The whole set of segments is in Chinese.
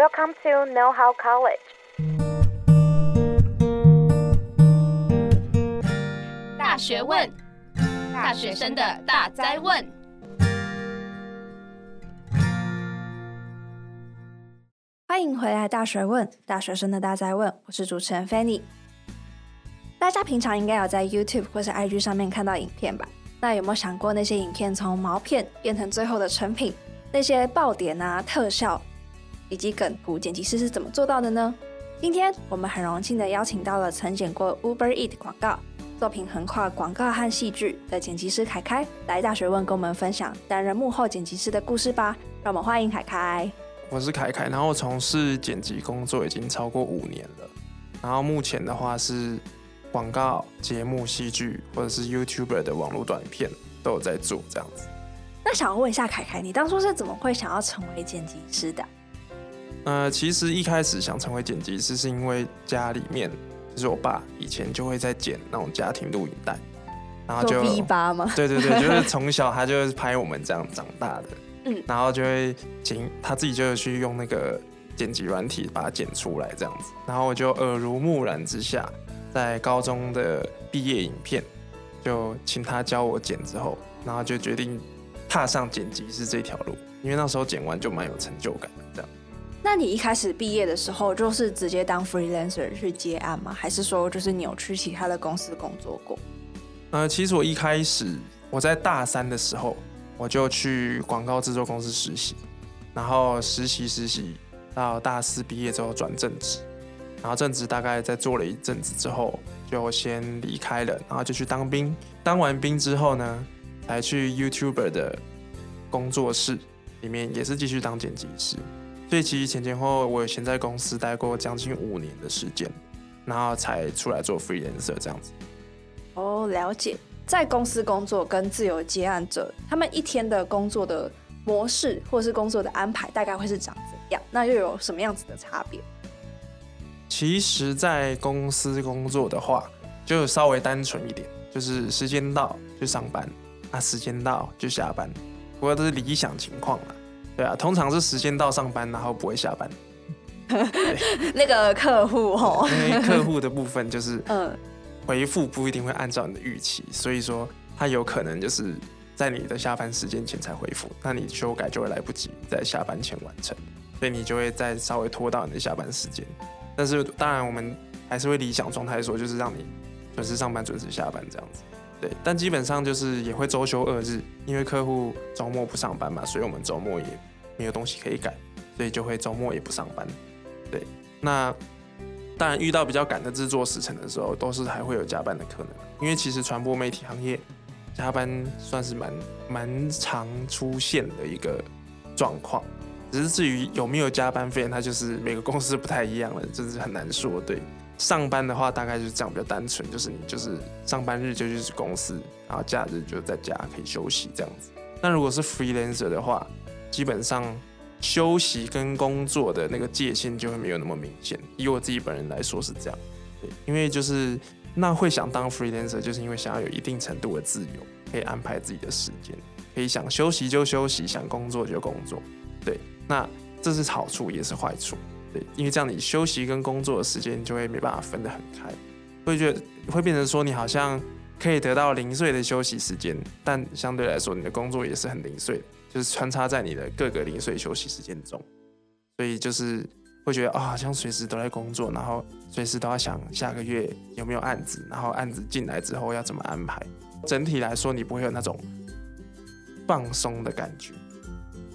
Welcome to Know How College。大学问，大学生的大哉问。欢迎回来，《大学问》大学生的大哉问。我是主持人 Fanny。大家平常应该有在 YouTube 或是 IG 上面看到影片吧？那有没有想过，那些影片从毛片变成最后的成品，那些爆点啊、特效？以及梗图剪辑师是怎么做到的呢？今天我们很荣幸的邀请到了曾剪过 Uber Eat 广告、作品横跨广告和戏剧的剪辑师凯凯来大学问，跟我们分享担任幕后剪辑师的故事吧。让我们欢迎凯凯。我是凯凯，然后从事剪辑工作已经超过五年了，然后目前的话是广告、节目、戏剧或者是 YouTuber 的网络短片都有在做这样子。那想要问一下凯凯，你当初是怎么会想要成为剪辑师的？呃，其实一开始想成为剪辑师，是因为家里面就是我爸以前就会在剪那种家庭录影带，然后就 V8 吗？对对对，就是从小他就是拍我们这样长大的，嗯，然后就会剪，他自己就去用那个剪辑软体把它剪出来这样子，然后我就耳濡目染之下，在高中的毕业影片就请他教我剪之后，然后就决定踏上剪辑师这条路，因为那时候剪完就蛮有成就感的这样。那你一开始毕业的时候，就是直接当 freelancer 去接案吗？还是说，就是你有去其他的公司工作过？呃，其实我一开始我在大三的时候，我就去广告制作公司实习，然后实习实习到大四毕业之后转正职，然后正职大概在做了一阵子之后，就先离开了，然后就去当兵。当完兵之后呢，才去 YouTuber 的工作室里面，也是继续当剪辑师。所以其实前前后后，我先在公司待过将近五年的时间，然后才出来做 freelancer 这样子。哦，了解。在公司工作跟自由接案者，他们一天的工作的模式或是工作的安排，大概会是长怎样？那又有什么样子的差别？其实，在公司工作的话，就稍微单纯一点，就是时间到就上班，啊，时间到就下班。不过都是理想情况啦。对啊，通常是时间到上班，然后不会下班。那个客户哦，因为客户的部分就是，嗯，回复不一定会按照你的预期，所以说他有可能就是在你的下班时间前才回复，那你修改就会来不及在下班前完成，所以你就会再稍微拖到你的下班时间。但是当然我们还是会理想状态说，就是让你准时上班、准时下班这样子。对，但基本上就是也会周休二日，因为客户周末不上班嘛，所以我们周末也。没有东西可以改，所以就会周末也不上班。对，那当然遇到比较赶的制作时程的时候，都是还会有加班的可能。因为其实传播媒体行业加班算是蛮蛮常出现的一个状况。只是至于有没有加班费，那就是每个公司不太一样了，就是很难说。对，上班的话大概就是这样比较单纯，就是你就是上班日就去公司，然后假日就在家可以休息这样子。那如果是 freelancer 的话，基本上休息跟工作的那个界限就会没有那么明显。以我自己本人来说是这样，对，因为就是那会想当 freelancer，就是因为想要有一定程度的自由，可以安排自己的时间，可以想休息就休息，想工作就工作。对，那这是好处也是坏处，对，因为这样你休息跟工作的时间就会没办法分得很开，会觉得会变成说你好像可以得到零碎的休息时间，但相对来说你的工作也是很零碎的。就是穿插在你的各个零碎休息时间中，所以就是会觉得啊，好像随时都在工作，然后随时都要想下个月有没有案子，然后案子进来之后要怎么安排。整体来说，你不会有那种放松的感觉。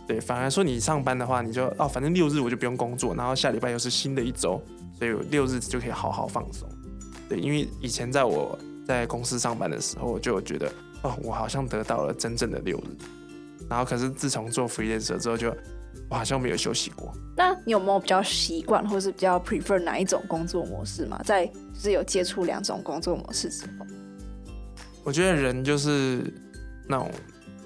对，反而说你上班的话，你就哦，反正六日我就不用工作，然后下礼拜又是新的一周，所以六日就可以好好放松。对，因为以前在我在公司上班的时候，我就觉得哦，我好像得到了真正的六日。然后，可是自从做 freelancer 之后就，就我好像没有休息过。那你有没有比较习惯，或是比较 prefer 哪一种工作模式吗？在就是有接触两种工作模式之后，我觉得人就是那种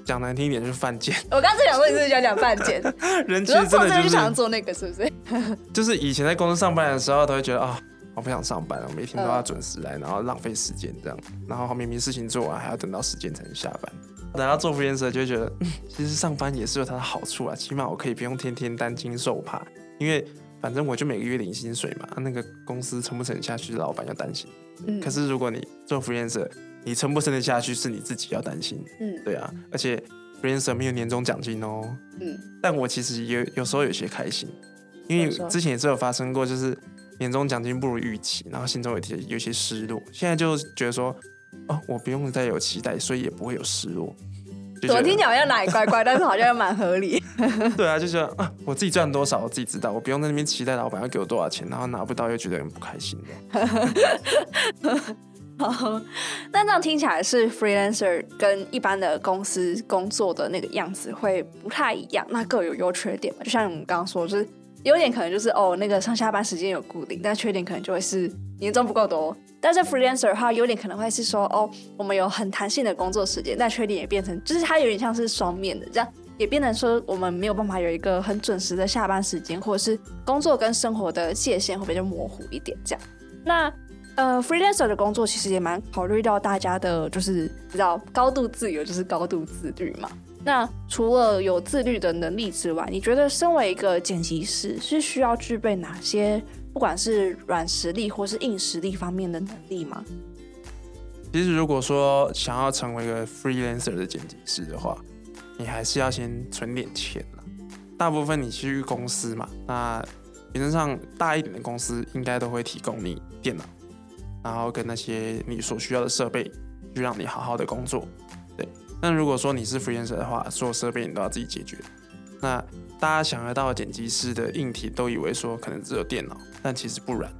讲难听一点就是犯贱。我刚才想说你是想讲犯贱？人其实真的就是想做那个，是不是？就是以前在公司上班的时候，都会觉得啊、哦，我不想上班了，每天都要准时来，然后浪费时间这样，然后明明事情做完，还要等到时间才能下班。等到做 freelancer 就会觉得，嗯，其实上班也是有它的好处啊，起码我可以不用天天担惊受怕，因为反正我就每个月领薪水嘛，那个公司撑不撑下去，老板要担心。嗯，可是如果你做 freelancer，你撑不撑得下去是你自己要担心。嗯，对啊，而且 freelancer 没有年终奖金哦。嗯，但我其实有有时候有些开心，因为之前也是有发生过，就是年终奖金不如预期，然后心中有些有些失落。现在就觉得说，哦，我不用再有期待，所以也不会有失落。我听起来好像哪里怪怪，但是好像又蛮合理。对啊，就是啊，我自己赚多少我自己知道，我不用在那边期待老板要给我多少钱，然后拿不到又觉得很不开心 好，那这样听起来是 freelancer 跟一般的公司工作的那个样子会不太一样，那各有优缺点嘛。就像我们刚刚说，就是优点可能就是哦，那个上下班时间有固定，但缺点可能就会是年终不够多。但是 freelancer 的话，优点可能会是说哦，我们有很弹性的工作时间，但缺点也变成就是它有点像是双面的，这样也变成说我们没有办法有一个很准时的下班时间，或者是工作跟生活的界限会比较模糊一点这样。那呃，freelancer 的工作其实也蛮考虑到大家的，就是比较高度自由，就是高度自律嘛。那除了有自律的能力之外，你觉得身为一个剪辑师是需要具备哪些，不管是软实力或是硬实力方面的能力吗？其实，如果说想要成为一个 freelancer 的剪辑师的话，你还是要先存点钱。大部分你去公司嘛，那原则上大一点的公司应该都会提供你电脑。然后跟那些你所需要的设备，就让你好好的工作。对，那如果说你是 freelancer 的话，所有设备你都要自己解决。那大家想得到剪辑师的硬体，都以为说可能只有电脑，但其实不然，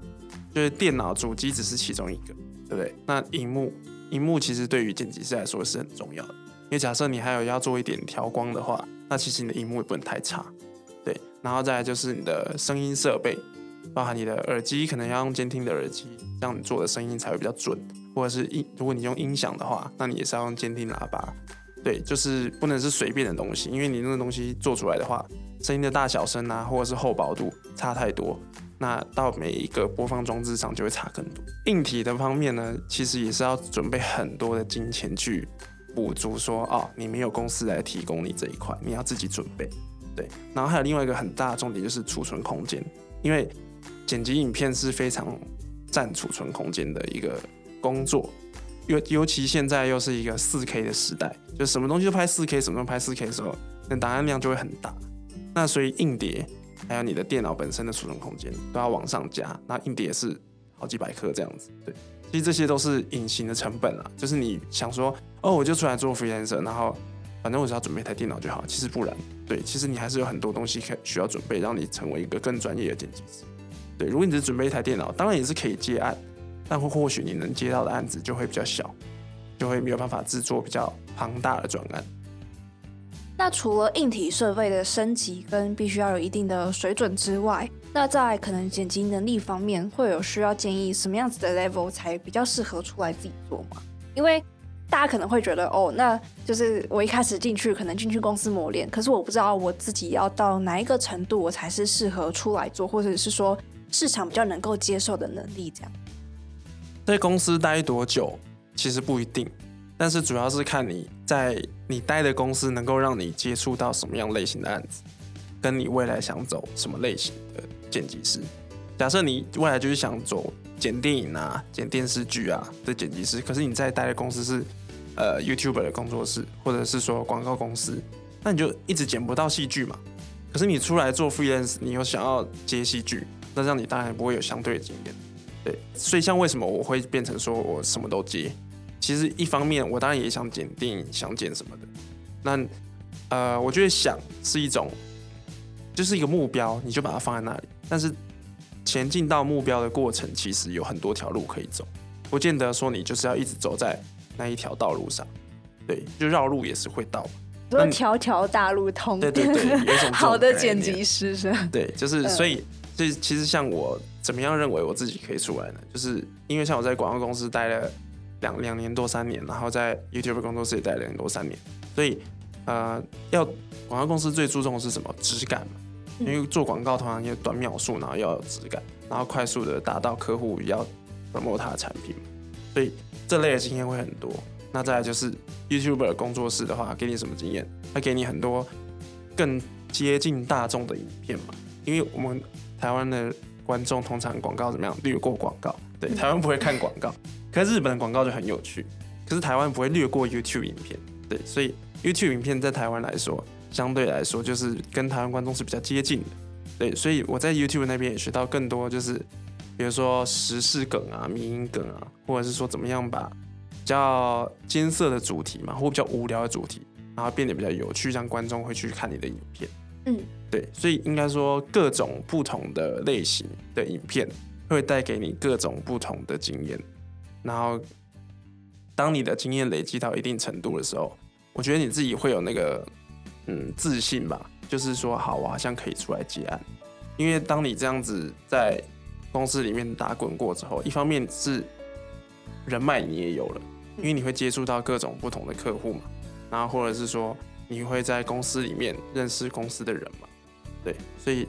就是电脑主机只是其中一个，对不对？那荧幕，荧幕其实对于剪辑师来说是很重要的，因为假设你还有要做一点调光的话，那其实你的荧幕也不能太差。对，然后再来就是你的声音设备。包含你的耳机，可能要用监听的耳机，这样你做的声音才会比较准。或者是音，如果你用音响的话，那你也是要用监听喇叭。对，就是不能是随便的东西，因为你那个东西做出来的话，声音的大小声啊，或者是厚薄度差太多，那到每一个播放装置上就会差更多。硬体的方面呢，其实也是要准备很多的金钱去补足说，说哦，你没有公司来提供你这一块，你要自己准备。对，然后还有另外一个很大的重点就是储存空间，因为剪辑影片是非常占储存空间的一个工作，尤尤其现在又是一个四 K 的时代，就什么东西都拍四 K，什么都拍四 K 的时候，那档案量就会很大。那所以硬碟还有你的电脑本身的储存空间都要往上加，那硬碟是好几百颗这样子。对，其实这些都是隐形的成本啊，就是你想说哦，我就出来做 freelancer，然后反正我只要准备一台电脑就好，其实不然。对，其实你还是有很多东西可需要准备，让你成为一个更专业的剪辑师。对，如果你只准备一台电脑，当然也是可以接案，但或许你能接到的案子就会比较小，就会没有办法制作比较庞大的专案。那除了硬体设备的升级跟必须要有一定的水准之外，那在可能剪辑能力方面，会有需要建议什么样子的 level 才比较适合出来自己做吗？因为大家可能会觉得，哦，那就是我一开始进去，可能进去公司磨练，可是我不知道我自己要到哪一个程度，我才是适合出来做，或者是说。市场比较能够接受的能力，这样。在公司待多久其实不一定，但是主要是看你在你待的公司能够让你接触到什么样类型的案子，跟你未来想走什么类型的剪辑师。假设你未来就是想走剪电影啊、剪电视剧啊的剪辑师，可是你在待的公司是呃 YouTuber 的工作室，或者是说广告公司，那你就一直剪不到戏剧嘛。可是你出来做 freelance，你又想要接戏剧。那这样你当然不会有相对的经验，对，所以像为什么我会变成说我什么都接？其实一方面我当然也想剪电影，想剪什么的。那呃，我觉得想是一种，就是一个目标，你就把它放在那里。但是前进到目标的过程，其实有很多条路可以走，不见得说你就是要一直走在那一条道路上。对，就绕路也是会到，说条条大路通。对对对，有一种 好的剪辑师是。对，就是所以。嗯所以其实像我怎么样认为我自己可以出来呢？就是因为像我在广告公司待了两两年多三年，然后在 YouTube 工作室也待了两年多三年，所以呃，要广告公司最注重的是什么？质感嘛。因为做广告通常要短秒数，然后要有质感，然后快速的达到客户要 promote 他的产品，所以这类的经验会很多。那再来就是 YouTuber 工作室的话，给你什么经验？他给你很多更接近大众的影片嘛，因为我们。台湾的观众通常广告怎么样？略过广告，对，台湾不会看广告。可是日本的广告就很有趣，可是台湾不会略过 YouTube 影片，对，所以 YouTube 影片在台湾来说，相对来说就是跟台湾观众是比较接近的，对，所以我在 YouTube 那边也学到更多，就是比如说时事梗啊、迷因梗啊，或者是说怎么样把比较艰涩的主题嘛，或比较无聊的主题，然后变得比较有趣，让观众会去看你的影片。嗯，对，所以应该说各种不同的类型的影片会带给你各种不同的经验，然后当你的经验累积到一定程度的时候，我觉得你自己会有那个嗯自信吧，就是说好，我好像可以出来接案，因为当你这样子在公司里面打滚过之后，一方面是人脉你也有了，因为你会接触到各种不同的客户嘛，然后或者是说。你会在公司里面认识公司的人嘛？对，所以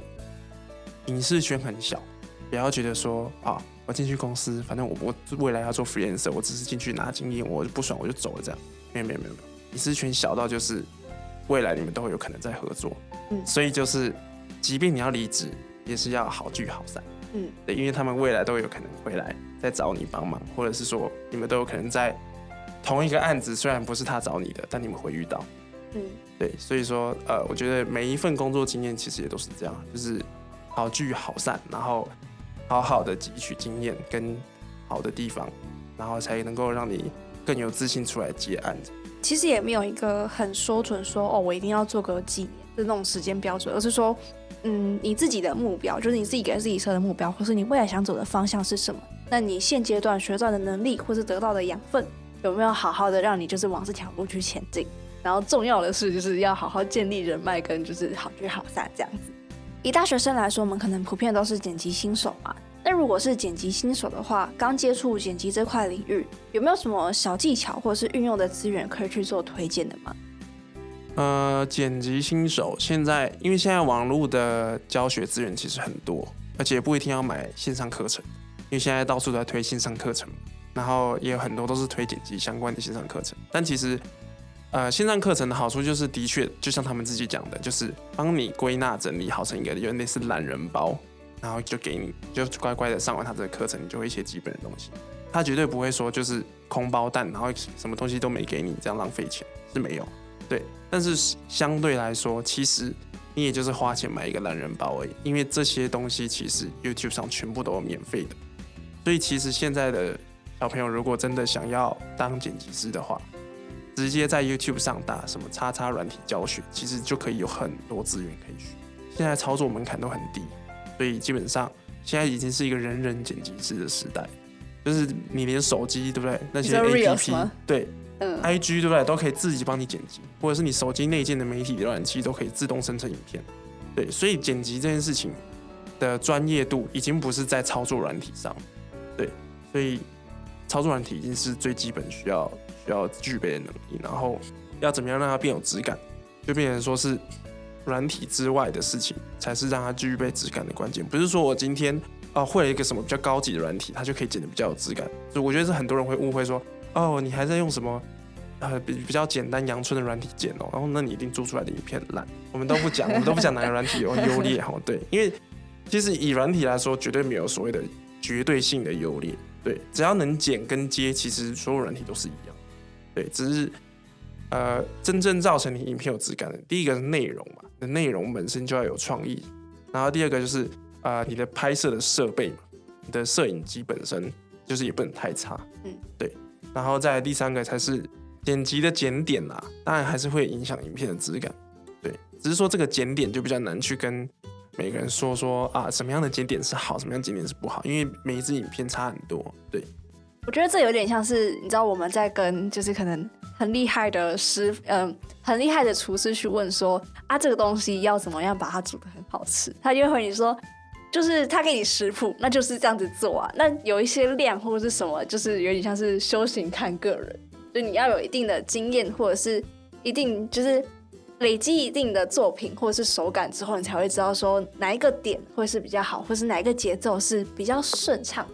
影视圈很小，不要觉得说啊，我进去公司，反正我我未来要做 freelancer，我只是进去拿经验，我就不爽我就走了这样。没有没有没有影视圈小到就是未来你们都会有可能在合作。嗯，所以就是，即便你要离职，也是要好聚好散。嗯，对，因为他们未来都有可能回来再找你帮忙，或者是说你们都有可能在同一个案子，虽然不是他找你的，但你们会遇到。嗯，对，所以说，呃，我觉得每一份工作经验其实也都是这样，就是好聚好散，然后好好的汲取经验跟好的地方，然后才能够让你更有自信出来接案子。其实也没有一个很说准说哦，我一定要做个几年的那种时间标准，而是说，嗯，你自己的目标，就是你自己给自己设的目标，或是你未来想走的方向是什么？那你现阶段学到的能力，或是得到的养分，有没有好好的让你就是往这条路去前进？然后重要的是，就是要好好建立人脉，跟就是好聚好散这样子。以大学生来说，我们可能普遍都是剪辑新手嘛。那如果是剪辑新手的话，刚接触剪辑这块领域，有没有什么小技巧或者是运用的资源可以去做推荐的吗？呃，剪辑新手现在，因为现在网络的教学资源其实很多，而且不一定要买线上课程，因为现在到处都在推线上课程，然后也有很多都是推剪辑相关的线上课程，但其实。呃，线上课程的好处就是，的确就像他们自己讲的，就是帮你归纳整理好成一个有点类似懒人包，然后就给你，就乖乖的上完他这个课程，你就会一些基本的东西。他绝对不会说就是空包蛋，然后什么东西都没给你，这样浪费钱是没有。对，但是相对来说，其实你也就是花钱买一个懒人包而已，因为这些东西其实 YouTube 上全部都有免费的。所以其实现在的小朋友如果真的想要当剪辑师的话，直接在 YouTube 上打什么叉叉软体教学，其实就可以有很多资源可以学。现在操作门槛都很低，所以基本上现在已经是一个人人剪辑师的时代。就是你连手机对不对？那些 APP 对，嗯，IG 对不对？都可以自己帮你剪辑，或者是你手机内建的媒体浏览器都可以自动生成影片。对，所以剪辑这件事情的专业度已经不是在操作软体上，对，所以操作软体已经是最基本需要。要具备的能力，然后要怎么样让它变有质感，就变成说是软体之外的事情，才是让它具备质感的关键。不是说我今天啊会了一个什么比较高级的软体，它就可以剪得比较有质感。所以我觉得是很多人会误会说，哦，你还在用什么呃比比较简单阳春的软体剪哦，然后那你一定做出来的影片烂。我们都不讲，我们都不讲哪个软体有优劣哈。对，因为其实以软体来说，绝对没有所谓的绝对性的优劣。对，只要能剪跟接，其实所有软体都是一样。对，只是呃，真正造成你影片有质感的，第一个是内容嘛，你的内容本身就要有创意，然后第二个就是呃，你的拍摄的设备嘛，你的摄影机本身就是也不能太差，嗯，对，然后再来第三个才是剪辑的剪点啦，当然还是会影响影片的质感，对，只是说这个剪点就比较难去跟每个人说说啊，什么样的剪点是好，什么样的剪点是不好，因为每一支影片差很多，对。我觉得这有点像是，你知道我们在跟就是可能很厉害的师，嗯、很厉害的厨师去问说啊，这个东西要怎么样把它煮的很好吃？他就会回你说，就是他给你食谱，那就是这样子做啊。那有一些量或者是什么，就是有点像是修行看个人，就你要有一定的经验，或者是一定就是累积一定的作品或者是手感之后，你才会知道说哪一个点会是比较好，或是哪一个节奏是比较顺畅。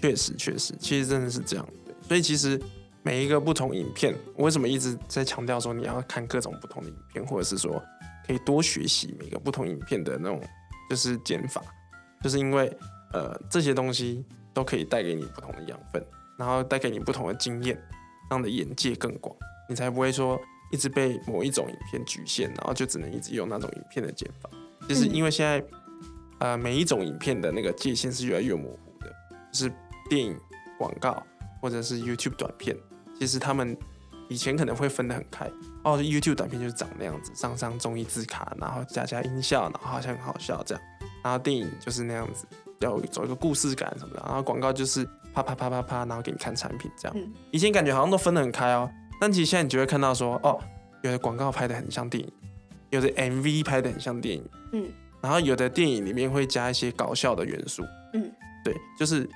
确实，确实，其实真的是这样。所以其实每一个不同影片，我为什么一直在强调说你要看各种不同的影片，或者是说可以多学习每个不同影片的那种就是剪法，就是因为呃这些东西都可以带给你不同的养分，然后带给你不同的经验，让你的眼界更广，你才不会说一直被某一种影片局限，然后就只能一直用那种影片的剪法。就是因为现在、呃每一种影片的那个界限是越来越模糊的，就是电影、广告或者是 YouTube 短片，其实他们以前可能会分得很开。哦，YouTube 短片就是长那样子，上上综艺字卡，然后加加音效，然后好像很好笑这样。然后电影就是那样子，要走一个故事感什么的。然后广告就是啪啪啪啪啪，然后给你看产品这样。嗯、以前感觉好像都分得很开哦，但其实现在你就会看到说，哦，有的广告拍得很像电影，有的 MV 拍得很像电影，嗯，然后有的电影里面会加一些搞笑的元素，嗯，对，就是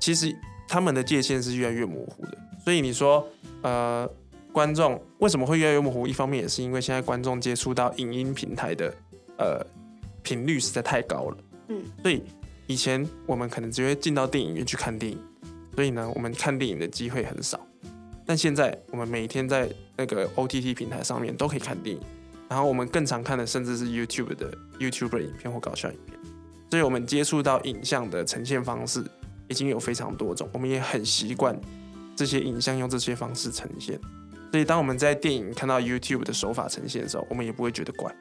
其实他们的界限是越来越模糊的。所以你说，呃。观众为什么会越来越模糊？一方面也是因为现在观众接触到影音平台的呃频率实在太高了。嗯，所以以前我们可能只会进到电影院去看电影，所以呢，我们看电影的机会很少。但现在我们每天在那个 OTT 平台上面都可以看电影，然后我们更常看的甚至是 YouTube 的 YouTuber 影片或搞笑影片。所以我们接触到影像的呈现方式已经有非常多种，我们也很习惯这些影像用这些方式呈现。所以，当我们在电影看到 YouTube 的手法呈现的时候，我们也不会觉得怪，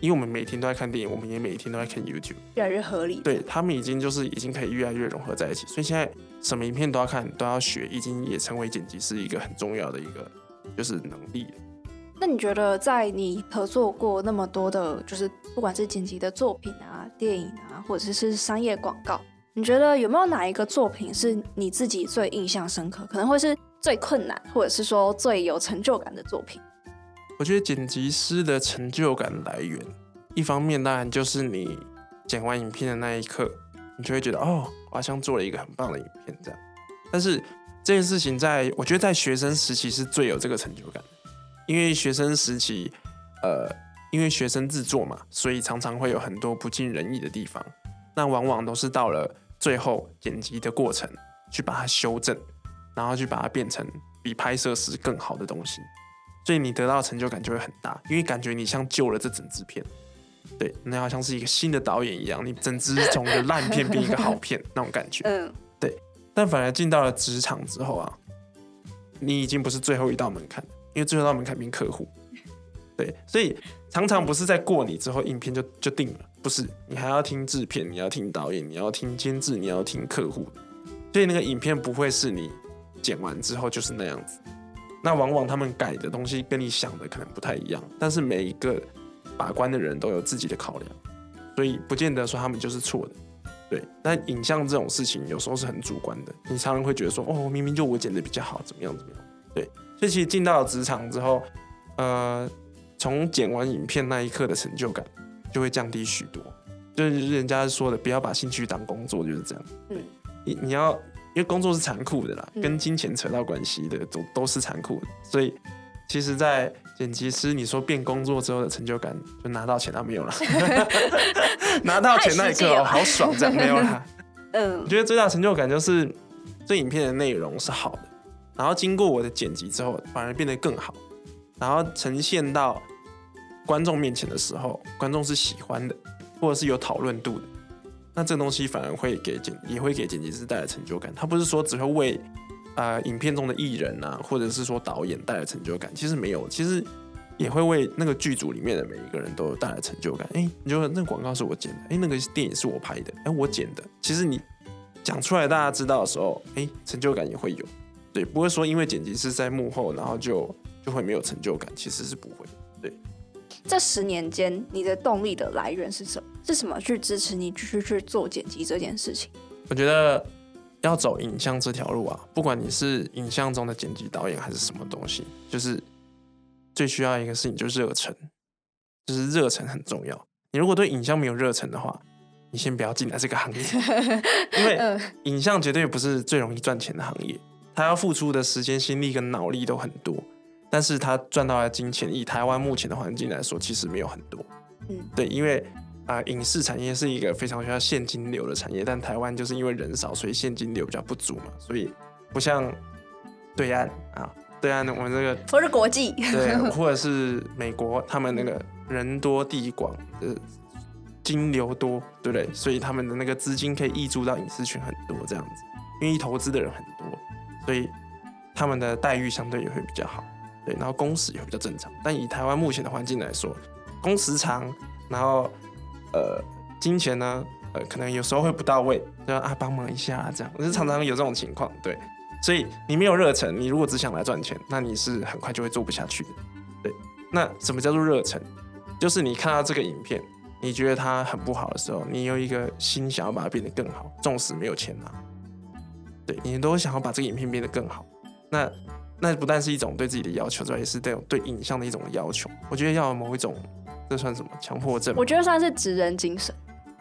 因为我们每天都在看电影，我们也每天都在看 YouTube，越来越合理。对，他们已经就是已经可以越来越融合在一起，所以现在什么影片都要看，都要学，已经也成为剪辑师一个很重要的一个就是能力。那你觉得，在你合作过那么多的，就是不管是剪辑的作品啊、电影啊，或者是商业广告，你觉得有没有哪一个作品是你自己最印象深刻？可能会是。最困难，或者是说最有成就感的作品，我觉得剪辑师的成就感来源，一方面当然就是你剪完影片的那一刻，你就会觉得哦，我好像做了一个很棒的影片这样。但是这件事情在我觉得在学生时期是最有这个成就感的，因为学生时期，呃，因为学生制作嘛，所以常常会有很多不尽人意的地方，那往往都是到了最后剪辑的过程去把它修正。然后去把它变成比拍摄时更好的东西，所以你得到的成就感就会很大，因为感觉你像救了这整支片，对，那好像是一个新的导演一样，你整支从一个烂片变一个好片那种感觉，嗯，对。但反而进到了职场之后啊，你已经不是最后一道门槛，因为最后一道门槛变客户，对，所以常常不是在过你之后影片就就定了，不是，你还要听制片，你要听导演，你要听监制，你要听客户，所以那个影片不会是你。剪完之后就是那样子，那往往他们改的东西跟你想的可能不太一样，但是每一个把关的人都有自己的考量，所以不见得说他们就是错的，对。但影像这种事情有时候是很主观的，你常常会觉得说，哦，明明就我剪的比较好，怎么样怎么样，对。所以其实进到了职场之后，呃，从剪完影片那一刻的成就感就会降低许多，就是人家说的，不要把兴趣当工作，就是这样。嗯，你你要。因为工作是残酷的啦，跟金钱扯到关系的都都是残酷的，所以其实，在剪辑师你说变工作之后的成就感，就拿到钱他没有了，拿到钱那一刻哦，好爽，这样没有啦。嗯，我觉得最大成就感就是这影片的内容是好的，然后经过我的剪辑之后，反而变得更好，然后呈现到观众面前的时候，观众是喜欢的，或者是有讨论度的。那这东西反而会给剪，也会给剪辑师带来成就感。他不是说只会为，呃，影片中的艺人啊，或者是说导演带来成就感，其实没有，其实也会为那个剧组里面的每一个人都带来成就感。哎，你觉得那广告是我剪的，哎，那个电影是我拍的，哎，我剪的。其实你讲出来大家知道的时候，哎，成就感也会有。对，不会说因为剪辑师在幕后，然后就就会没有成就感，其实是不会。对。这十年间，你的动力的来源是什么？是什么去支持你继续去做剪辑这件事情？我觉得要走影像这条路啊，不管你是影像中的剪辑导演还是什么东西，就是最需要一个事情就是热忱，就是热忱很重要。你如果对影像没有热忱的话，你先不要进来这个行业，因为影像绝对不是最容易赚钱的行业，它要付出的时间、心力跟脑力都很多。但是他赚到的金钱，以台湾目前的环境来说，其实没有很多。嗯，对，因为啊、呃，影视产业是一个非常需要现金流的产业，但台湾就是因为人少，所以现金流比较不足嘛，所以不像对岸啊，对岸我们这个或是国际，对，或者是美国，他们那个人多地广，呃，金流多，对不对？所以他们的那个资金可以溢注到影视圈很多这样子，愿意投资的人很多，所以他们的待遇相对也会比较好，对，然后工时也比较正常。但以台湾目前的环境来说，工时长，然后呃，金钱呢，呃，可能有时候会不到位，就要啊帮忙一下啊这样，我是常常有这种情况，对。所以你没有热忱，你如果只想来赚钱，那你是很快就会做不下去的，对。那什么叫做热忱？就是你看到这个影片。你觉得它很不好的时候，你有一个心想要把它变得更好，纵使没有钱拿，对，你都想要把这个影片变得更好。那那不但是一种对自己的要求，主要也是对对影像的一种要求。我觉得要有某一种，这算什么强迫症？我觉得算是职人精神。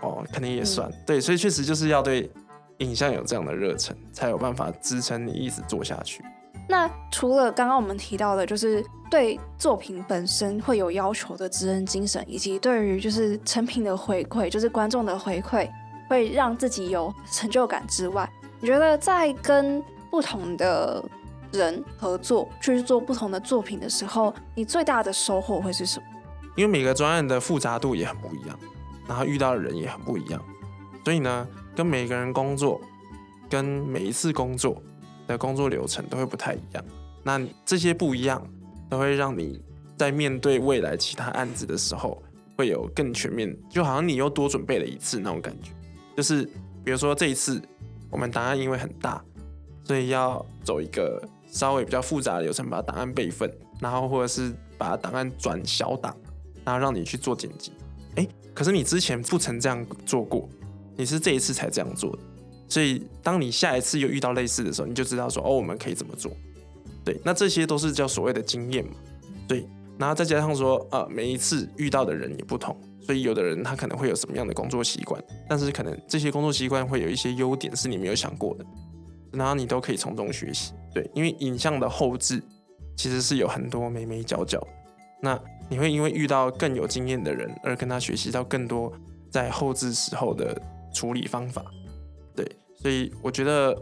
哦，肯定也算、嗯、对，所以确实就是要对影像有这样的热忱，才有办法支撑你一直做下去。那除了刚刚我们提到的，就是对作品本身会有要求的职人精神，以及对于就是成品的回馈，就是观众的回馈，会让自己有成就感之外，你觉得在跟不同的人合作去做不同的作品的时候，你最大的收获会是什么？因为每个专案的复杂度也很不一样，然后遇到的人也很不一样，所以呢，跟每个人工作，跟每一次工作。的工作流程都会不太一样，那这些不一样都会让你在面对未来其他案子的时候，会有更全面，就好像你又多准备了一次那种感觉。就是比如说这一次我们档案因为很大，所以要走一个稍微比较复杂的流程，把档案备份，然后或者是把档案转小档，然后让你去做剪辑。诶，可是你之前不曾这样做过，你是这一次才这样做的。所以，当你下一次又遇到类似的时候，你就知道说，哦，我们可以怎么做。对，那这些都是叫所谓的经验嘛。对，然后再加上说，呃，每一次遇到的人也不同，所以有的人他可能会有什么样的工作习惯，但是可能这些工作习惯会有一些优点是你没有想过的，然后你都可以从中学习。对，因为影像的后置其实是有很多眉眉角角，那你会因为遇到更有经验的人而跟他学习到更多在后置时候的处理方法。对，所以我觉得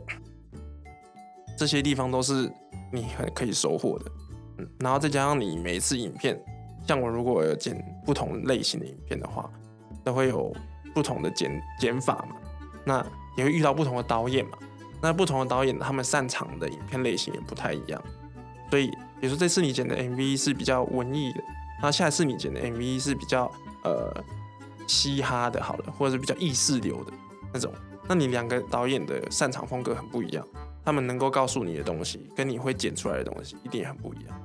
这些地方都是你很可以收获的，嗯，然后再加上你每一次影片，像我如果有剪不同类型的影片的话，都会有不同的剪剪法嘛，那也会遇到不同的导演嘛，那不同的导演他们擅长的影片类型也不太一样，所以比如说这次你剪的 MV 是比较文艺的，那下一次你剪的 MV 是比较呃嘻哈的，好了，或者是比较意识流的那种。那你两个导演的擅长风格很不一样，他们能够告诉你的东西，跟你会剪出来的东西一定也很不一样。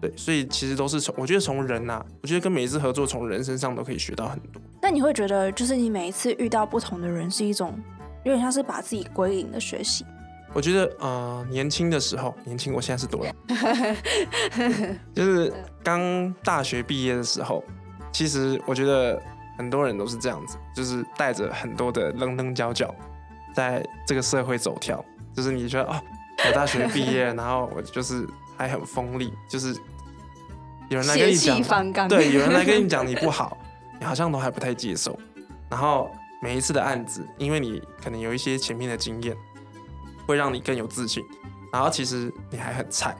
对，所以其实都是从，我觉得从人呐、啊，我觉得跟每一次合作，从人身上都可以学到很多。那你会觉得，就是你每一次遇到不同的人，是一种有点像是把自己归零的学习。我觉得，呃，年轻的时候，年轻，我现在是多老？就是刚大学毕业的时候，其实我觉得。很多人都是这样子，就是带着很多的棱棱角角，在这个社会走跳。就是你觉得哦，我大学毕业，然后我就是还很锋利，就是有人来跟你讲，对，有人来跟你 讲你不好，你好像都还不太接受。然后每一次的案子，因为你可能有一些前面的经验，会让你更有自信。然后其实你还很菜。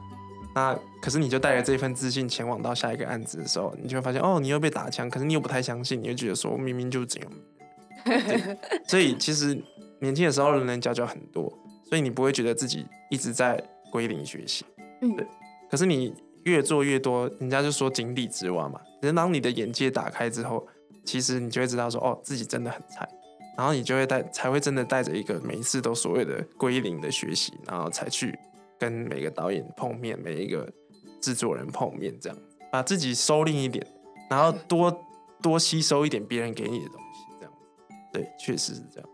那可是你就带着这份自信前往到下一个案子的时候，你就会发现哦，你又被打枪，可是你又不太相信，你会觉得说明明就是这样。所以其实年轻的时候人人角角很多，所以你不会觉得自己一直在归零学习。对。可是你越做越多，人家就说井底之蛙嘛。可是当你的眼界打开之后，其实你就会知道说哦，自己真的很菜，然后你就会带才会真的带着一个每一次都所谓的归零的学习，然后才去。跟每个导演碰面，每一个制作人碰面，这样把自己收敛一点，然后多多吸收一点别人给你的东西，这样对，确实是这样。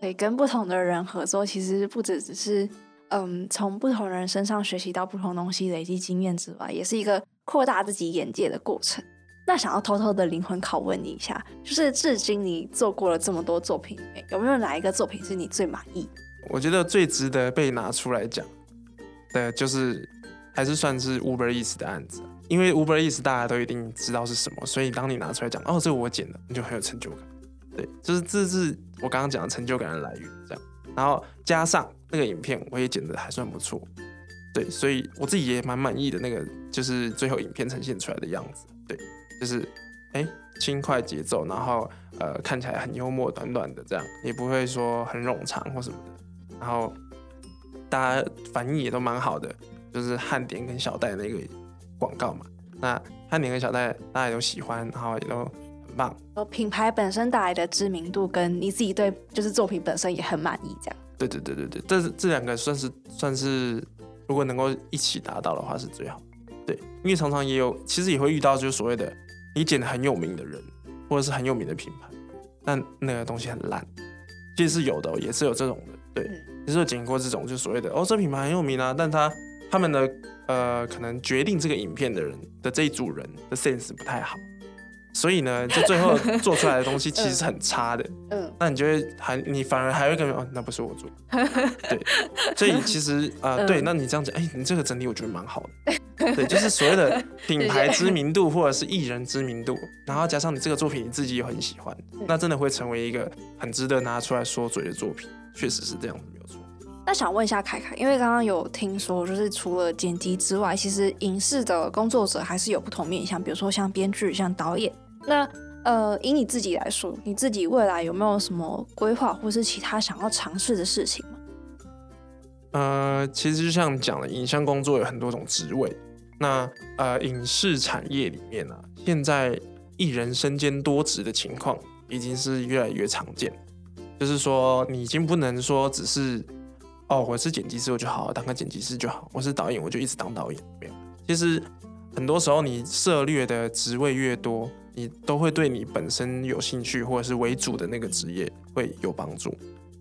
对，跟不同的人合作，其实不只只是嗯，从不同人身上学习到不同东西，累积经验之外，也是一个扩大自己眼界的过程。那想要偷偷的灵魂拷问你一下，就是至今你做过了这么多作品，有没有哪一个作品是你最满意？我觉得最值得被拿出来讲。对，就是还是算是 Uber Eats 的案子，因为 Uber Eats 大家都一定知道是什么，所以当你拿出来讲，哦，这个我剪的，你就很有成就感。对，就是这是我刚刚讲的成就感的来源，这样。然后加上那个影片，我也剪得还算不错。对，所以我自己也蛮满意的那个，就是最后影片呈现出来的样子。对，就是哎轻快节奏，然后呃看起来很幽默，短短的这样，也不会说很冗长或什么的。然后大家反应也都蛮好的，就是汉典跟小戴那个广告嘛。那汉典跟小戴大家都喜欢，然后也都很棒。品牌本身带来的知名度，跟你自己对就是作品本身也很满意，这样。对对对对对，这这两个算是算是，如果能够一起达到的话是最好。对，因为常常也有，其实也会遇到就是所谓的你剪的很有名的人，或者是很有名的品牌，但那个东西很烂，其实是有的，也是有这种的。对，也是有剪过这种，就所谓的哦，这品牌很有名啊，但他他们的呃，可能决定这个影片的人的这一组人的 sense 不太好。所以呢，就最后做出来的东西 其实是很差的。嗯，那你就会还你反而还会感觉哦，那不是我做。对，所以其实啊、呃，对，那你这样子，哎、欸，你这个整体我觉得蛮好的。对，就是所谓的品牌知名度或者是艺人知名度，然后加上你这个作品你自己也很喜欢，那真的会成为一个很值得拿出来说嘴的作品。确实是这样子，没有错。那想问一下凯凯，因为刚刚有听说，就是除了剪辑之外，其实影视的工作者还是有不同面向，比如说像编剧、像导演。那呃，以你自己来说，你自己未来有没有什么规划，或是其他想要尝试的事情吗？呃，其实就像讲了，影像工作有很多种职位。那呃，影视产业里面呢、啊，现在艺人身兼多职的情况已经是越来越常见。就是说，你已经不能说只是哦，我是剪辑师，我就好好当个剪辑师就好；我是导演，我就一直当导演。没有，其实很多时候你涉猎的职位越多。你都会对你本身有兴趣或者是为主的那个职业会有帮助。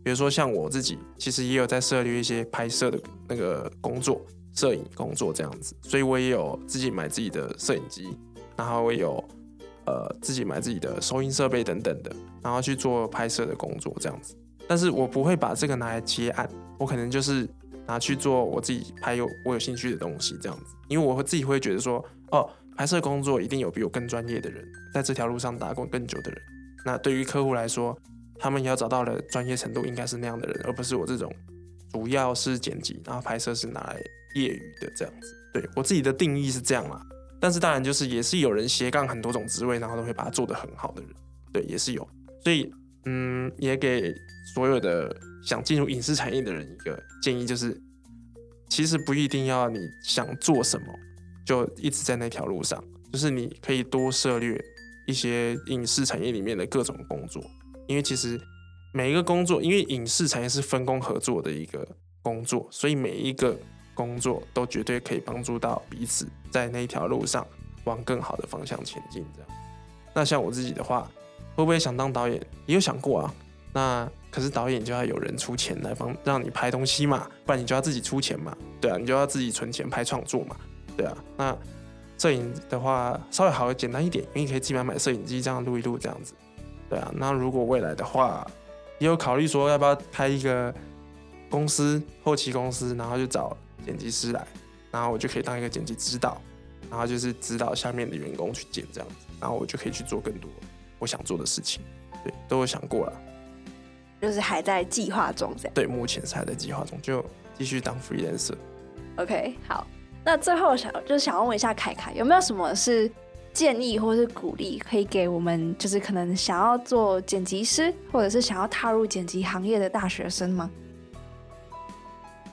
比如说像我自己，其实也有在涉猎一些拍摄的那个工作，摄影工作这样子，所以我也有自己买自己的摄影机，然后我有呃自己买自己的收音设备等等的，然后去做拍摄的工作这样子。但是我不会把这个拿来接案，我可能就是拿去做我自己拍有我有兴趣的东西这样子，因为我会自己会觉得说，哦。拍摄工作一定有比我更专业的人，在这条路上打工更久的人。那对于客户来说，他们要找到的专业程度应该是那样的人，而不是我这种主要是剪辑，然后拍摄是拿来业余的这样子。对，我自己的定义是这样啦。但是当然就是也是有人斜杠很多种职位，然后都会把它做得很好的人，对，也是有。所以嗯，也给所有的想进入影视产业的人一个建议，就是其实不一定要你想做什么。就一直在那条路上，就是你可以多涉猎一些影视产业里面的各种工作，因为其实每一个工作，因为影视产业是分工合作的一个工作，所以每一个工作都绝对可以帮助到彼此，在那条路上往更好的方向前进。这样，那像我自己的话，会不会想当导演？也有想过啊。那可是导演就要有人出钱来帮让你拍东西嘛，不然你就要自己出钱嘛。对啊，你就要自己存钱拍创作嘛。对啊，那摄影的话稍微好简单一点，因为你可以自己买买摄影机，这样录一录这样子。对啊，那如果未来的话，也有考虑说要不要开一个公司，后期公司，然后就找剪辑师来，然后我就可以当一个剪辑指导，然后就是指导下面的员工去剪这样子，然后我就可以去做更多我想做的事情。对，都有想过了，就是还在计划中这样。对，目前是还在计划中，就继续当 freelancer。OK，好。那最后想就是想问一下凯凯，有没有什么是建议或是鼓励，可以给我们就是可能想要做剪辑师，或者是想要踏入剪辑行业的大学生吗？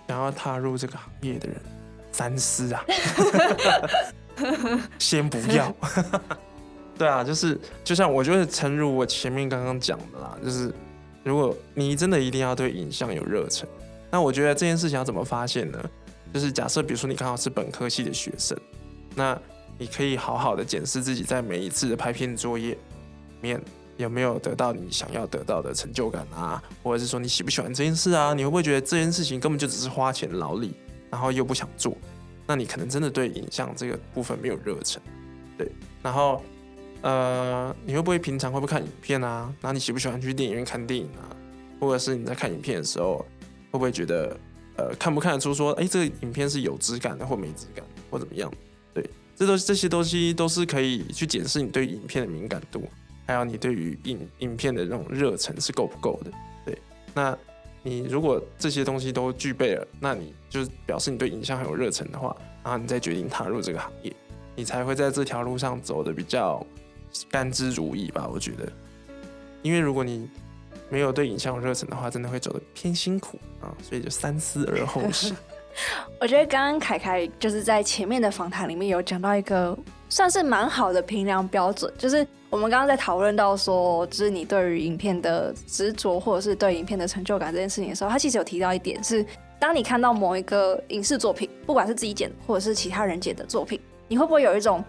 想要踏入这个行业的人，三思啊！先不要。对啊，就是就像我觉得，诚如我前面刚刚讲的啦，就是如果你真的一定要对影像有热忱，那我觉得这件事情要怎么发现呢？就是假设，比如说你刚好是本科系的学生，那你可以好好的检视自己在每一次的拍片作业面有没有得到你想要得到的成就感啊，或者是说你喜不喜欢这件事啊？你会不会觉得这件事情根本就只是花钱劳力，然后又不想做？那你可能真的对影像这个部分没有热忱，对。然后，呃，你会不会平常会不会看影片啊？那你喜不喜欢去电影院看电影啊？或者是你在看影片的时候，会不会觉得？呃，看不看得出说，哎、这个影片是有质感的，或没质感，或怎么样？对，这都这些东西都是可以去检视你对影片的敏感度，还有你对于影影片的那种热忱是够不够的。对，那你如果这些东西都具备了，那你就表示你对影像很有热忱的话，然后你再决定踏入这个行业，你才会在这条路上走得比较甘之如饴吧。我觉得，因为如果你没有对影像有热忱的话，真的会走得偏辛苦啊，所以就三思而后行。我觉得刚刚凯凯就是在前面的访谈里面有讲到一个算是蛮好的评量标准，就是我们刚刚在讨论到说，就是你对于影片的执着或者是对影片的成就感这件事情的时候，他其实有提到一点是，当你看到某一个影视作品，不管是自己剪或者是其他人剪的作品，你会不会有一种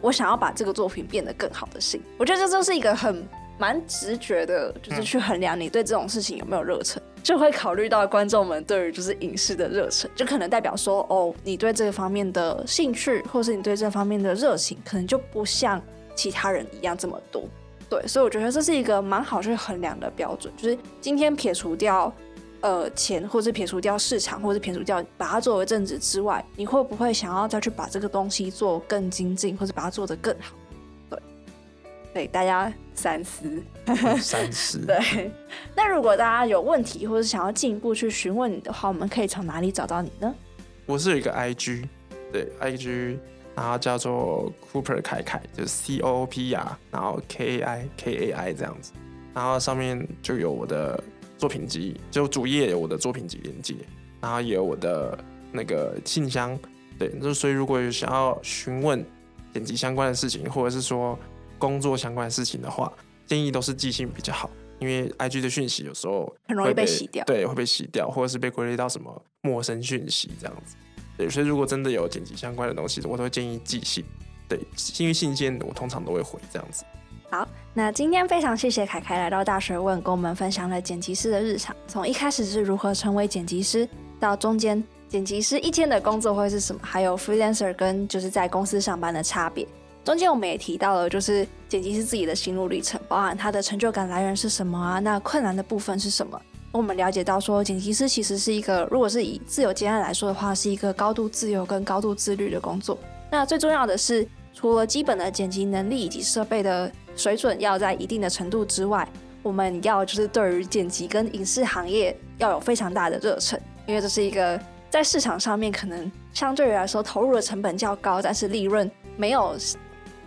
我想要把这个作品变得更好的心？我觉得这就是一个很蛮直觉的，就是去衡量你对这种事情有没有热忱。就会考虑到观众们对于就是影视的热忱，就可能代表说，哦，你对这个方面的兴趣，或是你对这方面的热情，可能就不像其他人一样这么多。对，所以我觉得这是一个蛮好去衡量的标准。就是今天撇除掉呃钱，或是撇除掉市场，或是撇除掉把它作为政治之外，你会不会想要再去把这个东西做更精进，或者把它做得更好？对，大家三思。三思。对，那如果大家有问题，或者想要进一步去询问你的话，我们可以从哪里找到你呢？我是有一个 IG，对，IG，然后叫做 Cooper 凯凯，就是 C O O P R，然后 K A I K A I 这样子，然后上面就有我的作品集，就主页有我的作品集连接，然后也有我的那个信箱，对，就所以如果有想要询问剪辑相关的事情，或者是说。工作相关的事情的话，建议都是寄信比较好，因为 IG 的讯息有时候很容易被洗掉，对，会被洗掉，或者是被归类到什么陌生讯息这样子。对，所以如果真的有剪辑相关的东西，我都会建议寄信。对，因为信件我通常都会回这样子。好，那今天非常谢谢凯凯来到大学问，跟我们分享了剪辑师的日常，从一开始是如何成为剪辑师，到中间剪辑师一天的工作会是什么，还有 freelancer 跟就是在公司上班的差别。中间我们也提到了，就是剪辑师自己的心路历程，包含他的成就感来源是什么啊？那困难的部分是什么？我们了解到说，剪辑师其实是一个，如果是以自由接案来说的话，是一个高度自由跟高度自律的工作。那最重要的是，除了基本的剪辑能力以及设备的水准要在一定的程度之外，我们要就是对于剪辑跟影视行业要有非常大的热忱，因为这是一个在市场上面可能相对于来说投入的成本较高，但是利润没有。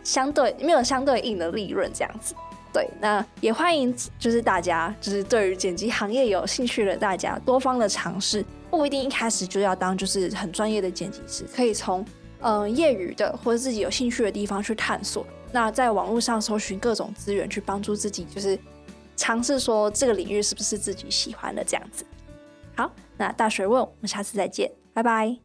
相对没有相对应的利润这样子，对，那也欢迎就是大家就是对于剪辑行业有兴趣的大家多方的尝试，不一定一开始就要当就是很专业的剪辑师，可以从嗯、呃、业余的或者自己有兴趣的地方去探索，那在网络上搜寻各种资源去帮助自己，就是尝试说这个领域是不是自己喜欢的这样子。好，那大学问，我们下次再见，拜拜。